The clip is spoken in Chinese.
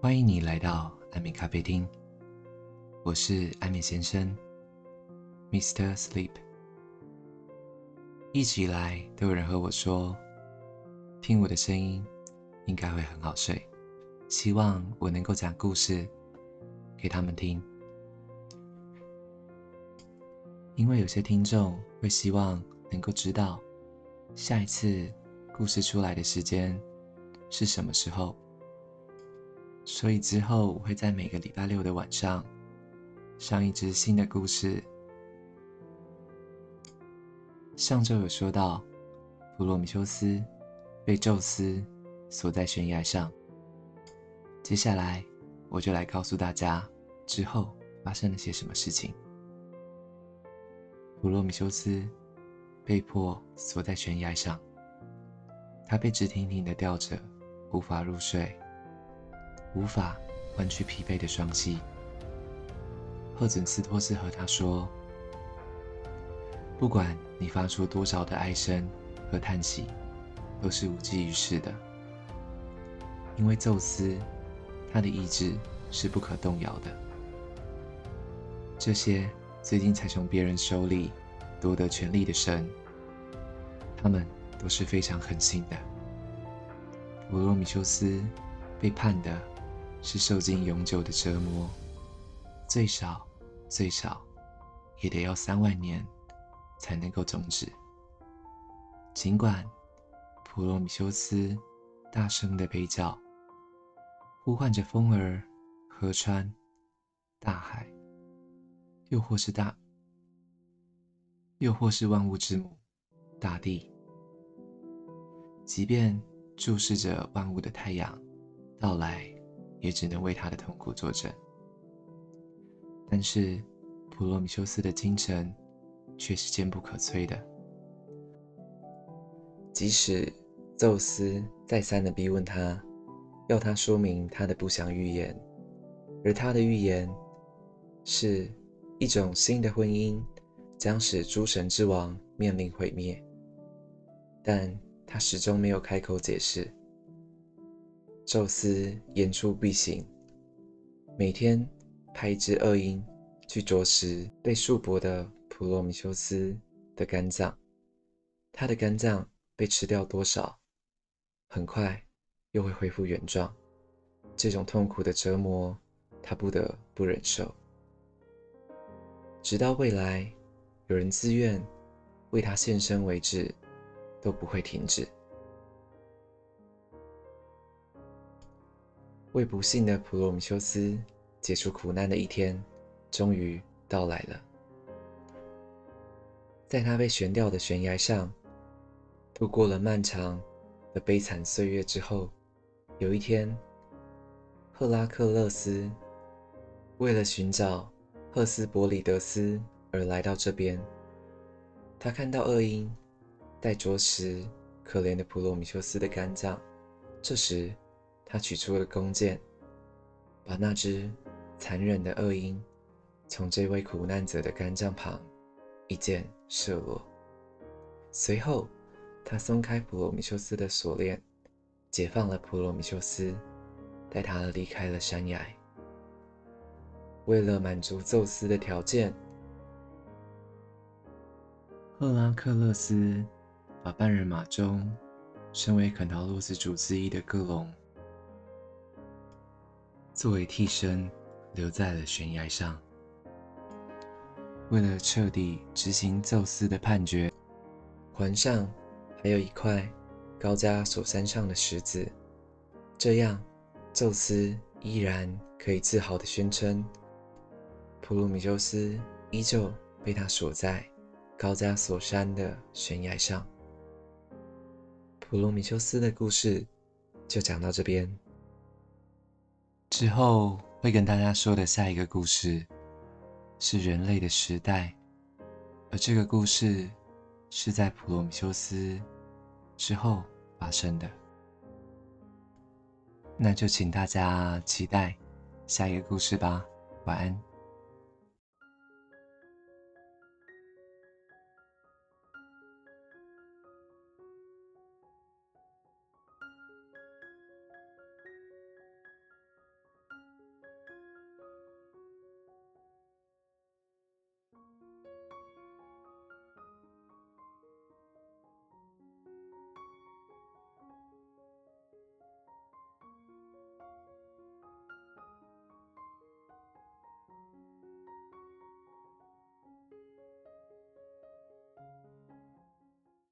欢迎你来到安眠咖啡厅，我是安眠先生，Mr. Sleep。一直以来都有人和我说，听我的声音应该会很好睡，希望我能够讲故事给他们听。因为有些听众会希望能够知道下一次故事出来的时间是什么时候。所以之后我会在每个礼拜六的晚上上一支新的故事。上周有说到，普罗米修斯被宙斯锁在悬崖上。接下来我就来告诉大家之后发生了些什么事情。普罗米修斯被迫锁在悬崖上，他被直挺挺的吊着，无法入睡。无法弯曲疲惫的双膝。赫准斯托斯和他说：“不管你发出多少的哀声和叹息，都是无济于事的，因为宙斯，他的意志是不可动摇的。这些最近才从别人手里夺得权力的神，他们都是非常狠心的。普罗米修斯被判的。”是受尽永久的折磨，最少最少也得要三万年才能够终止。尽管普罗米修斯大声的悲叫，呼唤着风儿、河川、大海，又或是大，又或是万物之母大地，即便注视着万物的太阳到来。也只能为他的痛苦作证。但是，普罗米修斯的精神却是坚不可摧的。即使宙斯再三的逼问他，要他说明他的不祥预言，而他的预言是一种新的婚姻将使诸神之王面临毁灭，但他始终没有开口解释。宙斯言出必行，每天派一只恶鹰去啄食被束缚的普罗米修斯的肝脏。他的肝脏被吃掉多少，很快又会恢复原状。这种痛苦的折磨，他不得不忍受，直到未来有人自愿为他献身为止，都不会停止。为不幸的普罗米修斯解除苦难的一天，终于到来了。在他被悬吊的悬崖上度过了漫长的悲惨岁月之后，有一天，赫拉克勒斯为了寻找赫斯伯里德斯而来到这边。他看到恶鹰在啄食可怜的普罗米修斯的肝脏，这时。他取出了弓箭，把那只残忍的恶鹰从这位苦难者的肝脏旁一箭射落。随后，他松开普罗米修斯的锁链，解放了普罗米修斯，带他离开了山崖。为了满足宙斯的条件，赫拉克勒斯把半人马中身为肯陶洛斯主之一的各龙。作为替身，留在了悬崖上。为了彻底执行宙斯的判决，环上还有一块高加索山上的石子，这样宙斯依然可以自豪地宣称，普罗米修斯依旧被他锁在高加索山的悬崖上。普罗米修斯的故事就讲到这边。之后会跟大家说的下一个故事，是人类的时代，而这个故事是在普罗米修斯之后发生的。那就请大家期待下一个故事吧。晚安。